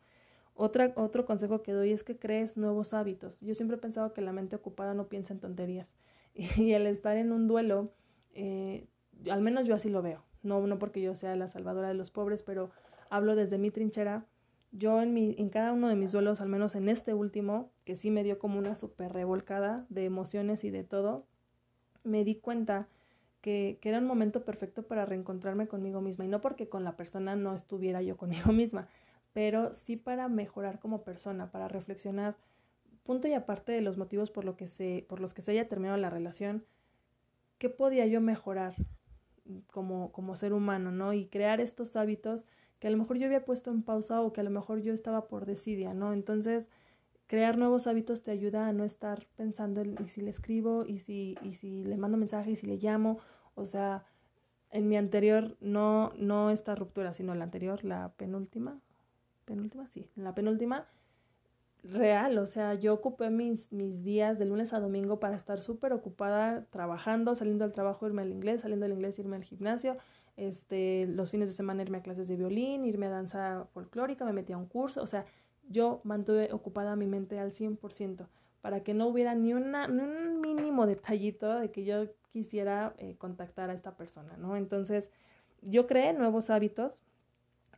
Otra, otro consejo que doy es que crees nuevos hábitos. Yo siempre he pensado que la mente ocupada no piensa en tonterías. Y, el estar en un duelo, eh, al menos yo así lo veo. No, no porque yo sea la salvadora de los pobres, pero hablo desde mi trinchera. Yo en, mi, en cada uno de mis duelos, al menos en este último, que sí me dio como una súper revolcada de emociones y de todo, me di cuenta que, que, era un momento perfecto para reencontrarme conmigo misma. Y no porque con la persona no estuviera yo conmigo misma, pero sí para mejorar como persona, para reflexionar, punto y aparte de los motivos por, lo que se, por los que se haya terminado la relación, ¿qué podía yo mejorar como, como ser humano, ¿no? Y crear estos hábitos que a lo mejor yo había puesto en pausa o que a lo mejor yo estaba por desidia, ¿no? Entonces, crear nuevos hábitos te ayuda a no estar pensando en y si le escribo y si, y si le mando mensaje y si le llamo, o sea, en mi anterior, no, no esta ruptura, sino la anterior, la penúltima, penúltima, sí, la penúltima, real, o sea, yo ocupé mis, mis días de lunes a domingo para estar súper ocupada trabajando, saliendo del trabajo irme al inglés, saliendo del inglés irme al gimnasio, este, los fines de semana irme a clases de violín, irme a danza folclórica, me metí a un curso, o sea, yo mantuve ocupada mi mente al 100% para que no hubiera ni, una, ni un mínimo detallito de que yo quisiera eh, contactar a esta persona, ¿no? Entonces, yo creé nuevos hábitos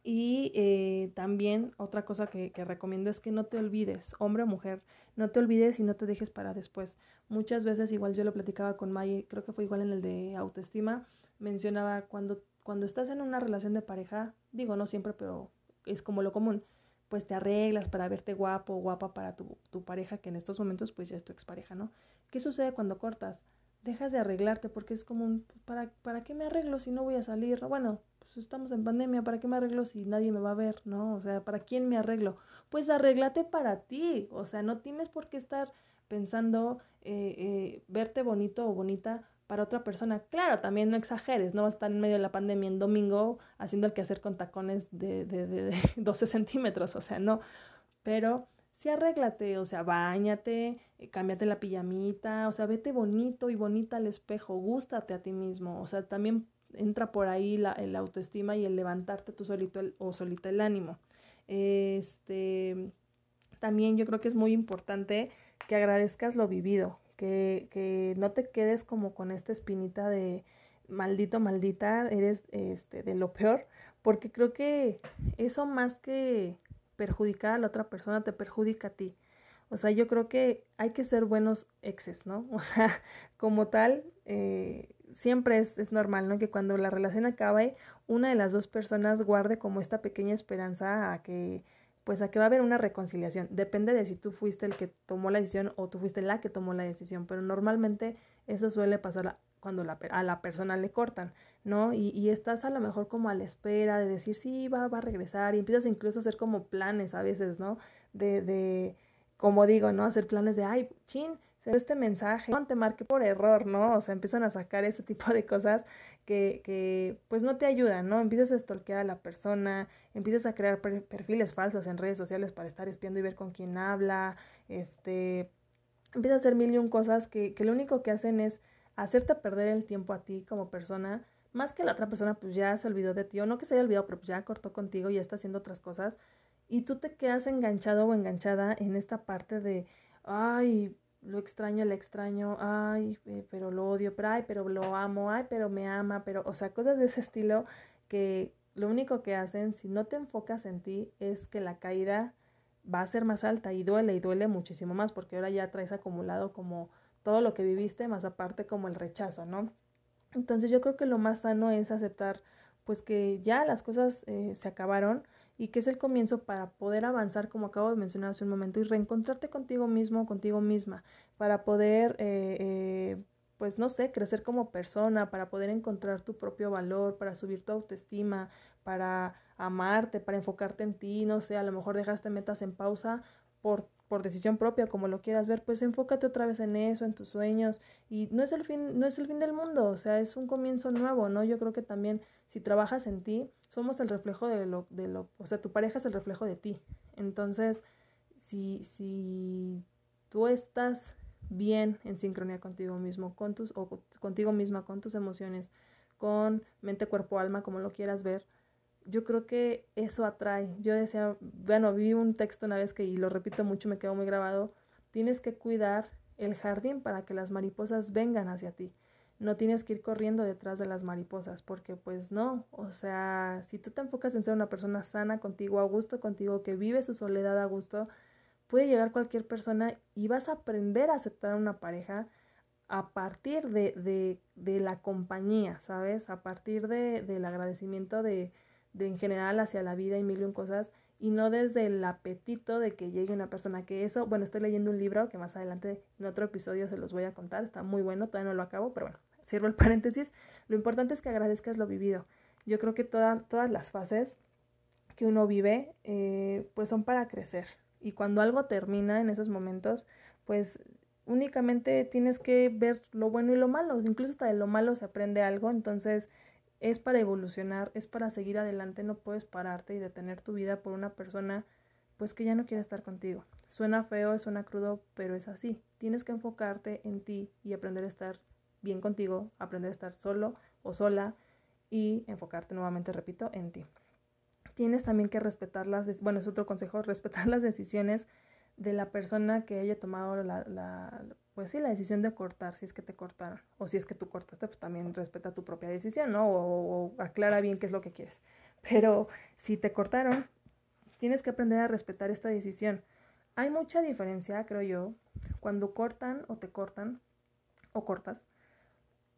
y eh, también otra cosa que, recomiendo es que no te olvides, hombre o mujer, no te olvides y no te dejes para después. Muchas veces, igual yo lo platicaba con May, creo que fue igual en el de autoestima, mencionaba cuando, cuando estás en una relación de pareja, digo no siempre, pero es como lo común, pues te arreglas para verte guapo o guapa para tu, tu pareja, que en estos momentos pues ya es tu expareja, ¿no? ¿Qué sucede cuando cortas? Dejas de arreglarte porque es como un, ¿para, ¿para qué me arreglo si no voy a salir? Bueno, pues estamos en pandemia, ¿para qué me arreglo si nadie me va a ver? ¿No? O sea, ¿para quién me arreglo? Pues arréglate para ti, o sea, no tienes por qué estar pensando eh, eh, verte bonito o bonita para otra persona. Claro, también no exageres, no vas a estar en medio de la pandemia en domingo haciendo el quehacer con tacones de, de, de, de 12 centímetros, o sea, no, pero sí arréglate, o sea, bañate, eh, cámbiate la pijamita, o sea, vete bonito y bonita al espejo, gústate a ti mismo, o sea, también entra por ahí la, el autoestima y el levantarte tú solito o solita el ánimo. Este, también yo creo que es muy importante que agradezcas lo vivido, que, que no te quedes como con esta espinita de maldito, maldita, eres este, de lo peor, porque creo que eso más que perjudicar a la otra persona te perjudica a ti. O sea, yo creo que hay que ser buenos exes, ¿no? O sea, como tal, eh, siempre es, es, normal, ¿no? Que cuando la relación acabe, una de las dos personas guarde como esta pequeña esperanza a que, pues a que va a haber una reconciliación. Depende de si tú fuiste el que tomó la decisión o tú fuiste la que tomó la decisión, pero normalmente eso suele pasar cuando la, a la persona le cortan, ¿no? Y, y estás a lo mejor como a la espera de decir, sí, va, va a regresar y empiezas incluso a hacer como planes a veces, ¿no? De, de, como digo, ¿no? Hacer planes de, ay, chin, este mensaje, no te marque por error, ¿no? O sea, empiezan a sacar ese tipo de cosas que, que pues no te ayudan, ¿no? Empiezas a stalkear a la persona, empiezas a crear perfiles falsos en redes sociales para estar espiando y ver con quién habla, este, empiezas a hacer mil y un cosas que, que lo único que hacen es hacerte perder el tiempo a ti como persona, más que la otra persona pues ya se olvidó de ti, o no que se haya olvidado, pero pues ya cortó contigo y ya está haciendo otras cosas, y tú te quedas enganchado o enganchada en esta parte de, ay, lo extraño, le extraño, ay, eh, pero lo odio, pero ay, pero lo amo, ay, pero me ama, pero, o sea, cosas de ese estilo que lo único que hacen, si no te enfocas en ti, es que la caída va a ser más alta y duele y duele muchísimo más porque ahora ya traes acumulado como todo lo que viviste, más aparte como el rechazo, ¿no? Entonces yo creo que lo más sano es aceptar pues que ya las cosas eh, se acabaron, y que es el comienzo para poder avanzar, como acabo de mencionar hace un momento, y reencontrarte contigo mismo, contigo misma, para poder, eh, eh, pues no sé, crecer como persona, para poder encontrar tu propio valor, para subir tu autoestima, para amarte, para enfocarte en ti, no sé, a lo mejor dejaste metas en pausa por por decisión propia, como lo quieras ver, pues enfócate otra vez en eso, en tus sueños y no es el fin no es el fin del mundo, o sea, es un comienzo nuevo, ¿no? Yo creo que también si trabajas en ti, somos el reflejo de lo de lo, o sea, tu pareja es el reflejo de ti. Entonces, si si tú estás bien en sincronía contigo mismo, con tus o contigo misma, con tus emociones, con mente, cuerpo, alma, como lo quieras ver, yo creo que eso atrae. Yo decía, bueno, vi un texto una vez que, y lo repito mucho, me quedó muy grabado, tienes que cuidar el jardín para que las mariposas vengan hacia ti. No tienes que ir corriendo detrás de las mariposas, porque pues no, o sea, si tú te enfocas en ser una persona sana contigo, a gusto contigo, que vive su soledad a gusto, puede llegar cualquier persona y vas a aprender a aceptar una pareja a partir de, de, de la compañía, ¿sabes? A partir de, del agradecimiento de, de en general hacia la vida y mil y un cosas y no desde el apetito de que llegue una persona que eso, bueno, estoy leyendo un libro que más adelante en otro episodio se los voy a contar, está muy bueno, todavía no lo acabo, pero bueno, sirvo el paréntesis, lo importante es que agradezcas lo vivido. Yo creo que todas las fases que uno vive, eh, pues son para crecer. Y cuando algo termina en esos momentos, pues únicamente tienes que ver lo bueno y lo malo. Incluso hasta de lo malo se aprende algo. Entonces, es para evolucionar, es para seguir adelante, no puedes pararte y detener tu vida por una persona pues que ya no quiere estar contigo. Suena feo, suena crudo, pero es así. Tienes que enfocarte en ti y aprender a estar bien contigo, aprender a estar solo o sola y enfocarte nuevamente, repito, en ti. Tienes también que respetar las, bueno, es otro consejo, respetar las decisiones de la persona que haya tomado la, la, pues sí, la decisión de cortar, si es que te cortaron, o si es que tú cortaste, pues también respeta tu propia decisión, ¿no? O, aclara bien qué es lo que quieres. Pero si te cortaron, tienes que aprender a respetar esta decisión. Hay mucha diferencia, creo yo, cuando cortan o te cortan, o cortas,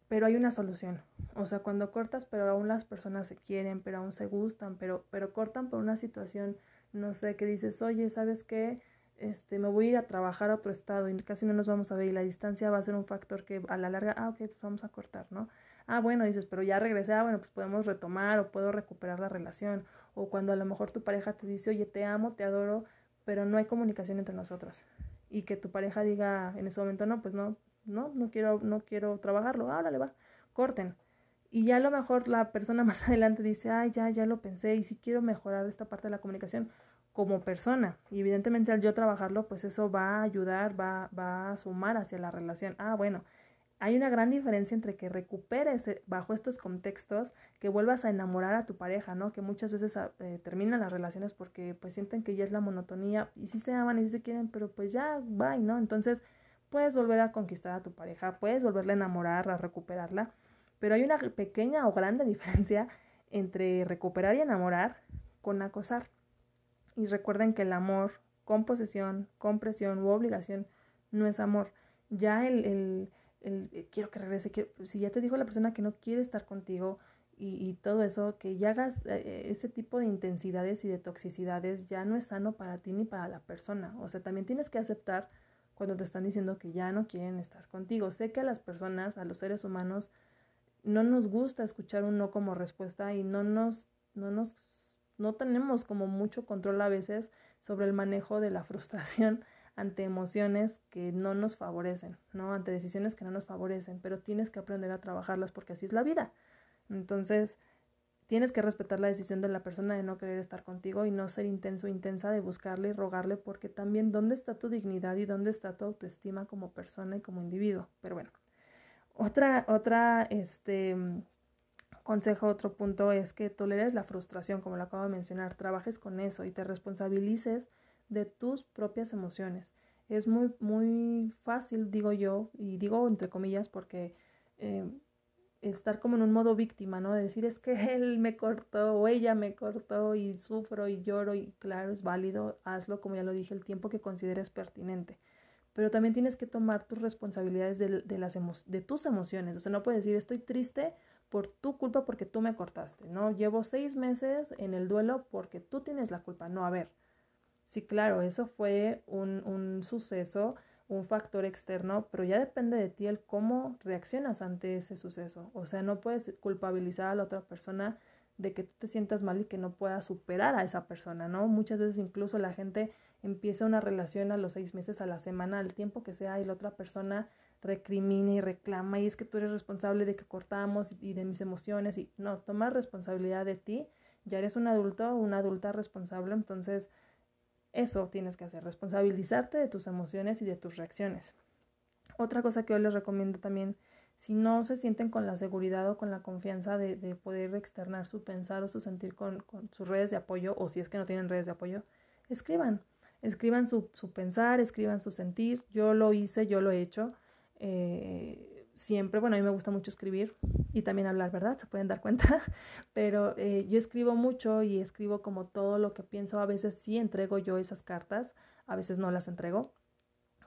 pero hay una solución. O sea, cuando cortas, pero aún las personas se quieren, pero aún se gustan, pero, pero cortan por una situación, no sé, que dices, oye, ¿sabes qué? Este, me voy a ir a trabajar a otro estado y casi no nos vamos a ver y la distancia va a ser un factor que a la larga, ah, ok, pues vamos a cortar, ¿no? Ah, bueno, dices, pero ya regresé, ah, bueno, pues podemos retomar o puedo recuperar la relación. O cuando a lo mejor tu pareja te dice, oye, te amo, te adoro, pero no hay comunicación entre nosotros. Y que tu pareja diga en ese momento, no, pues no, no, no quiero, no quiero trabajarlo, ahora le va, corten. Y ya a lo mejor la persona más adelante dice, ay, ya, ya lo pensé y si quiero mejorar esta parte de la comunicación, como persona. Y evidentemente al yo trabajarlo, pues eso va a ayudar, va, va a sumar hacia la relación. Ah, bueno, hay una gran diferencia entre que recuperes eh, bajo estos contextos, que vuelvas a enamorar a tu pareja, ¿no? Que muchas veces ah, eh, terminan las relaciones porque pues sienten que ya es la monotonía y sí se aman y sí se quieren, pero pues ya, bye, ¿no? Entonces puedes volver a conquistar a tu pareja, puedes volverla a enamorar, a recuperarla, pero hay una pequeña o grande diferencia entre recuperar y enamorar con acosar. Y recuerden que el amor con posesión, con presión u obligación no es amor. Ya el, el, el eh, quiero que regrese, si ya te dijo la persona que no quiere estar contigo y, y todo eso, que ya hagas eh, ese tipo de intensidades y de toxicidades, ya no es sano para ti ni para la persona. O sea, también tienes que aceptar cuando te están diciendo que ya no quieren estar contigo. Sé que a las personas, a los seres humanos, no nos gusta escuchar un no como respuesta y no nos, no nos no tenemos como mucho control a veces sobre el manejo de la frustración ante emociones que no nos favorecen, ¿no? Ante decisiones que no nos favorecen, pero tienes que aprender a trabajarlas porque así es la vida. Entonces, tienes que respetar la decisión de la persona de no querer estar contigo y no ser intenso o intensa de buscarle y rogarle porque también dónde está tu dignidad y dónde está tu autoestima como persona y como individuo. Pero bueno, otra, otra, este, consejo, otro punto es que toleres la frustración, como lo acabo de mencionar, trabajes con eso y te responsabilices de tus propias emociones. Es muy, muy fácil, digo yo, y digo entre comillas porque eh, estar como en un modo víctima, ¿no? De decir es que él me cortó o ella me cortó y sufro y lloro y claro, es válido, hazlo como ya lo dije, el tiempo que consideres pertinente. Pero también tienes que tomar tus responsabilidades de, de las de tus emociones. O sea, no puedes decir estoy triste por tu culpa porque tú me cortaste, ¿no? Llevo seis meses en el duelo porque tú tienes la culpa. No, a ver. Sí, claro, eso fue un, un suceso, un factor externo, pero ya depende de ti el cómo reaccionas ante ese suceso. O sea, no puedes culpabilizar a la otra persona de que tú te sientas mal y que no puedas superar a esa persona, ¿no? Muchas veces incluso la gente empieza una relación a los seis meses, a la semana, al tiempo que sea, y la otra persona recrimina y reclama, y es que tú eres responsable de que cortamos y de mis emociones, y no, toma responsabilidad de ti, ya eres un adulto, una adulta responsable, entonces eso tienes que hacer, responsabilizarte de tus emociones y de tus reacciones. Otra cosa que yo les recomiendo también si no se sienten con la seguridad o con la confianza de, de poder externar su pensar o su sentir con, con, sus redes de apoyo, o si es que no tienen redes de apoyo, escriban, escriban su, su pensar, escriban su sentir. Yo lo hice, yo lo he hecho. Eh, siempre, bueno, a mí me gusta mucho escribir y también hablar, ¿verdad? Se pueden dar cuenta, pero eh, yo escribo mucho y escribo como todo lo que pienso. A veces sí entrego yo esas cartas, a veces no las entrego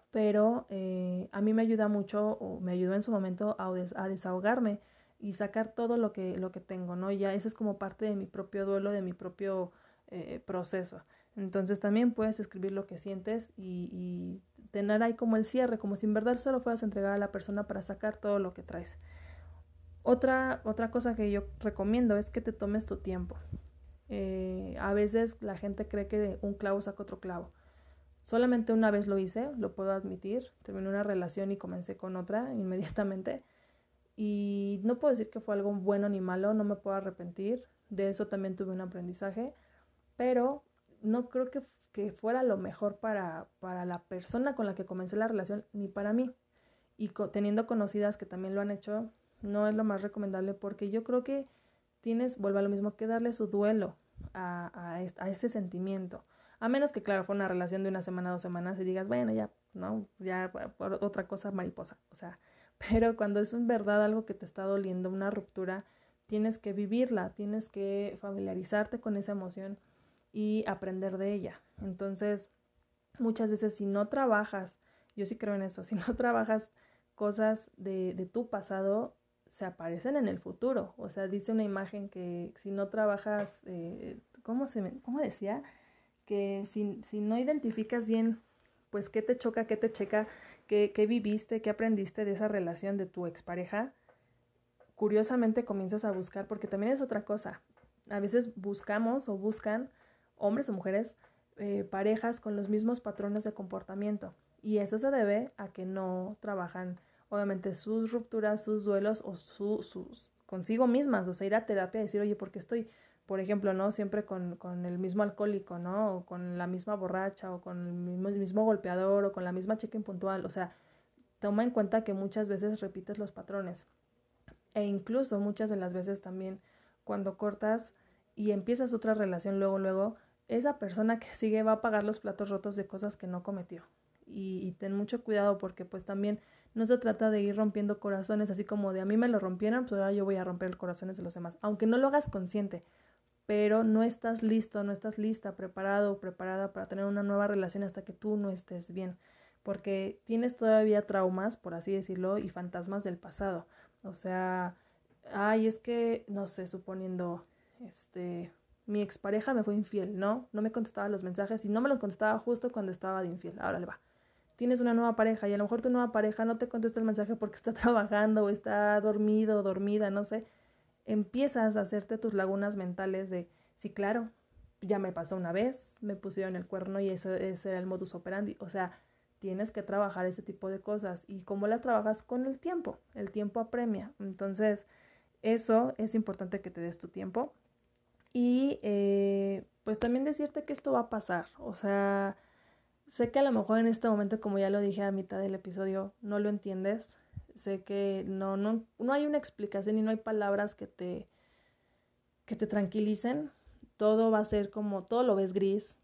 pero eh, a mí me ayuda mucho, o me ayudó en su momento a, desahogarme y sacar todo lo que, lo que tengo, ¿no? Ya eso es como parte de mi propio duelo, de mi propio proceso. Entonces también puedes escribir lo que sientes y, tener ahí como el cierre, como si en verdad solo fueras a entregar a la persona para sacar todo lo que traes. Otra, otra cosa que yo recomiendo es que te tomes tu tiempo. Eh, a veces la gente cree que un clavo saca otro clavo. Solamente una vez lo hice, lo puedo admitir. Terminé una relación y comencé con otra inmediatamente. Y no puedo decir que fue algo bueno ni malo, no me puedo arrepentir. De eso también tuve un aprendizaje. Pero no creo que, que fuera lo mejor para, para la persona con la que comencé la relación, ni para mí. Y teniendo conocidas que también lo han hecho, no es lo más recomendable porque yo creo que tienes, vuelve a lo mismo, que darle su duelo a, a, ese sentimiento. A menos que, claro, fue una relación de una semana, dos semanas y digas, bueno, ya, no, ya por otra cosa mariposa. O sea, pero cuando es en verdad algo que te está doliendo, una ruptura, tienes que vivirla, tienes que familiarizarte con esa emoción y aprender de ella. Entonces, muchas veces si no trabajas, yo sí creo en eso, si no trabajas cosas de, tu pasado, se aparecen en el futuro. O sea, dice una imagen que si no trabajas, eh, ¿cómo, se ¿cómo decía? que si, si no identificas bien, pues qué te choca, qué te checa, qué, qué viviste, qué aprendiste de esa relación de tu expareja, curiosamente comienzas a buscar, porque también es otra cosa. A veces buscamos o buscan hombres o mujeres eh, parejas con los mismos patrones de comportamiento. Y eso se debe a que no trabajan, obviamente, sus rupturas, sus duelos o su, sus consigo mismas. O sea, ir a terapia y decir, oye, ¿por qué estoy por ejemplo, ¿no? Siempre con, con, el mismo alcohólico, ¿no? Con la misma borracha, o con el mismo, mismo golpeador, o con la misma cheque impuntual. O sea, toma en cuenta que muchas veces repites los patrones. E incluso muchas de las veces también cuando cortas y empiezas otra relación luego, luego, esa persona que sigue va a pagar los platos rotos de cosas que no cometió. Y, ten mucho cuidado porque pues también no se trata de ir rompiendo corazones así como de a mí me lo rompieron, pues ahora yo voy a romper los corazones de los demás. Aunque no lo hagas consciente, pero no estás listo, no estás lista, preparado o preparada para tener una nueva relación hasta que tú no estés bien, porque tienes todavía traumas, por así decirlo, y fantasmas del pasado. O sea, ay, es que, no sé, suponiendo, este, mi expareja me fue infiel, ¿no? No me contestaba los mensajes y no me los contestaba justo cuando estaba de infiel. Ahora le va. Tienes una nueva pareja y a lo mejor tu nueva pareja no te contesta el mensaje porque está trabajando o está dormido o dormida, no sé empiezas a hacerte tus lagunas mentales de, sí, claro, ya me pasó una vez, me pusieron el cuerno y eso, ese era el modus operandi. O sea, tienes que trabajar ese tipo de cosas. ¿Y cómo las trabajas? Con el tiempo. El tiempo apremia. Entonces, eso es importante que te des tu tiempo. Y eh, pues también decirte que esto va a pasar. O sea, sé que a lo mejor en este momento, como ya lo dije a mitad del episodio, no lo entiendes sé que no, no, no hay una explicación y no hay palabras que te, que te tranquilicen. Todo va a ser como, todo lo ves gris,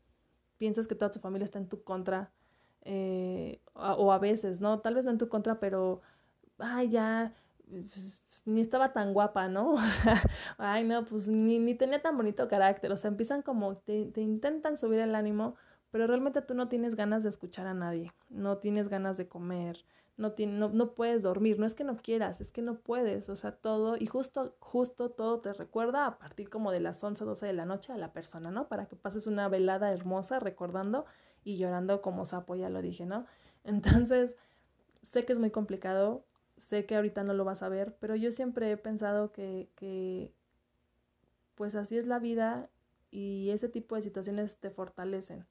piensas que toda tu familia está en tu contra, eh, o a veces, ¿no? Tal vez no en tu contra, pero, ay, ya, pues, ni estaba tan guapa, ¿no? O sea, ay, no, pues ni, ni tenía tan bonito carácter, o sea, empiezan como, te, te intentan subir el ánimo, pero realmente tú no tienes ganas de escuchar a nadie, no tienes ganas de comer, no, no, no, puedes dormir, no es que no quieras, es que no puedes, o sea, todo, y justo, justo todo te recuerda a partir como de las 11, 12 de la noche a la persona, ¿no? Para que pases una velada hermosa recordando y llorando como sapo, ya lo dije, ¿no? Entonces, sé que es muy complicado, sé que ahorita no lo vas a ver, pero yo siempre he pensado que, que pues así es la vida y ese tipo de situaciones te fortalecen.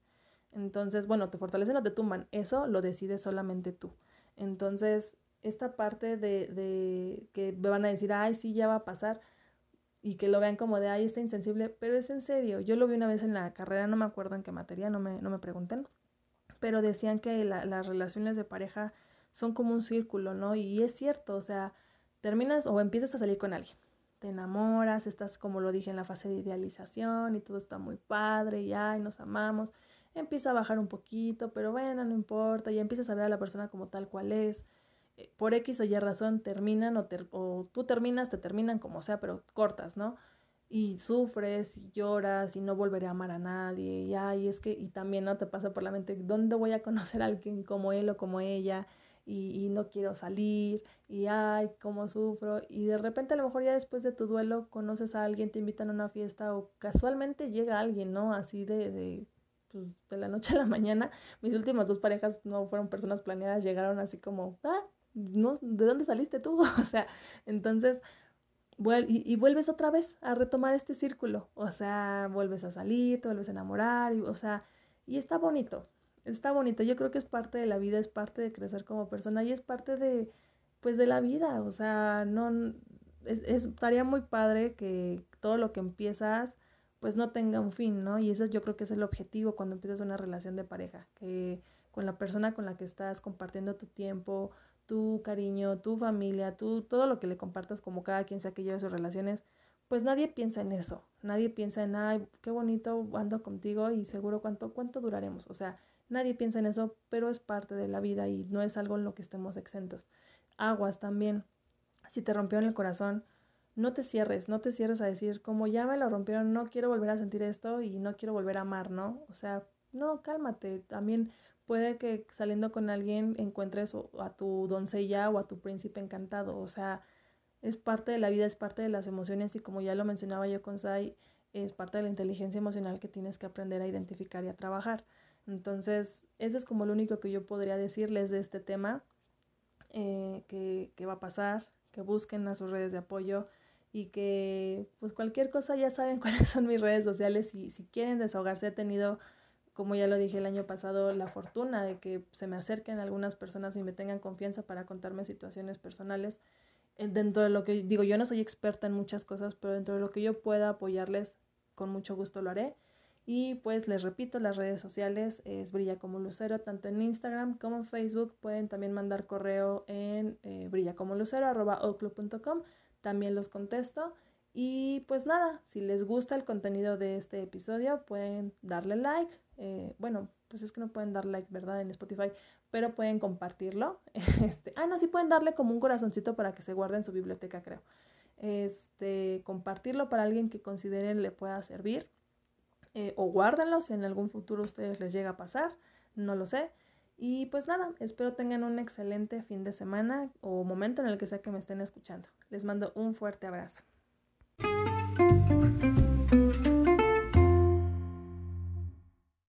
Entonces, bueno, te fortalecen o te tumban, eso lo decides solamente tú. Entonces, esta parte de, de que me van a decir, ay, sí, ya va a pasar, y que lo vean como de, ay, está insensible, pero es en serio. Yo lo vi una vez en la carrera, no me acuerdo en qué materia, no me, no me pregunten, pero decían que las relaciones de pareja son como un círculo, ¿no? Y es cierto, o sea, terminas o empiezas a salir con alguien, te enamoras, estás, como lo dije, en la fase de idealización y todo está muy padre y ay, nos amamos, empieza a bajar un poquito, pero bueno, no importa, ya empiezas a ver a la persona como tal cual es, eh, por X o Y razón terminan o, o tú terminas, te terminan como sea, pero cortas, ¿no? y sufres y lloras y no volveré a amar a nadie y es que y también no te pasa por la mente dónde voy a conocer a alguien como él o como ella y, no quiero salir y ay, cómo sufro y de repente a lo mejor ya después de tu duelo conoces a alguien, te invitan a una fiesta o casualmente llega alguien, ¿no? Así de, de, pues, de la noche a la mañana. Mis últimas dos parejas no fueron personas planeadas, llegaron así como, ah, no, ¿de dónde saliste tú? o sea, entonces... Y, y, vuelves otra vez a retomar este círculo, o sea, vuelves a salir, te vuelves a enamorar, y, o sea, y está bonito, está bonito. Yo creo que es parte de la vida, es parte de crecer como persona y es parte de, pues, de la vida. O sea, no, es, estaría muy padre que todo lo que empiezas, pues, no tenga un fin, ¿no? Y eso yo creo que es el objetivo cuando empiezas una relación de pareja, que con la persona con la que estás compartiendo tu tiempo, tu cariño, tu familia, tú, todo lo que le compartas como cada quien sea que lleve sus relaciones, pues nadie piensa en eso, nadie piensa en, ay, qué bonito ando contigo y seguro cuánto, cuánto duraremos, o sea, Nadie piensa en eso, pero es parte de la vida y no es algo en lo que estemos exentos. Aguas también. Si te rompieron el corazón, no te cierres, no te cierres a decir, como ya me lo rompieron, no quiero volver a sentir esto y no quiero volver a amar, ¿no? O sea, no, cálmate. También puede que saliendo con alguien encuentres a tu doncella o a tu príncipe encantado. O sea, es parte de la vida, es parte de las emociones y como ya lo mencionaba yo con Sai, es parte de la inteligencia emocional que tienes que aprender a identificar y a trabajar. Entonces, eso es como lo único que yo podría decirles de este tema, eh, que, que va a pasar, que busquen a sus redes de apoyo y que pues cualquier cosa ya saben cuáles son mis redes sociales y si quieren desahogarse he tenido como ya lo dije el año pasado la fortuna de que se me acerquen algunas personas y me tengan confianza para contarme situaciones personales. Eh, dentro de lo que digo yo no soy experta en muchas cosas pero dentro de lo que yo pueda apoyarles con mucho gusto lo haré y pues les repito, las redes sociales es Brilla como Lucero, tanto en Instagram como en Facebook. Pueden también mandar correo en eh, brillacomolucero.com. También los contesto. Y pues nada, si les gusta el contenido de este episodio, pueden darle like. Eh, bueno, pues es que no pueden dar like, ¿verdad? En Spotify, pero pueden compartirlo. Este, ah, no, sí pueden darle como un corazoncito para que se guarde en su biblioteca, creo. Este, compartirlo para alguien que consideren le pueda servir. Eh, o si en algún futuro a ustedes les llega a pasar, no lo sé. Y pues nada, espero tengan un excelente fin de semana o momento en el que sea que me estén escuchando. Les mando un fuerte abrazo.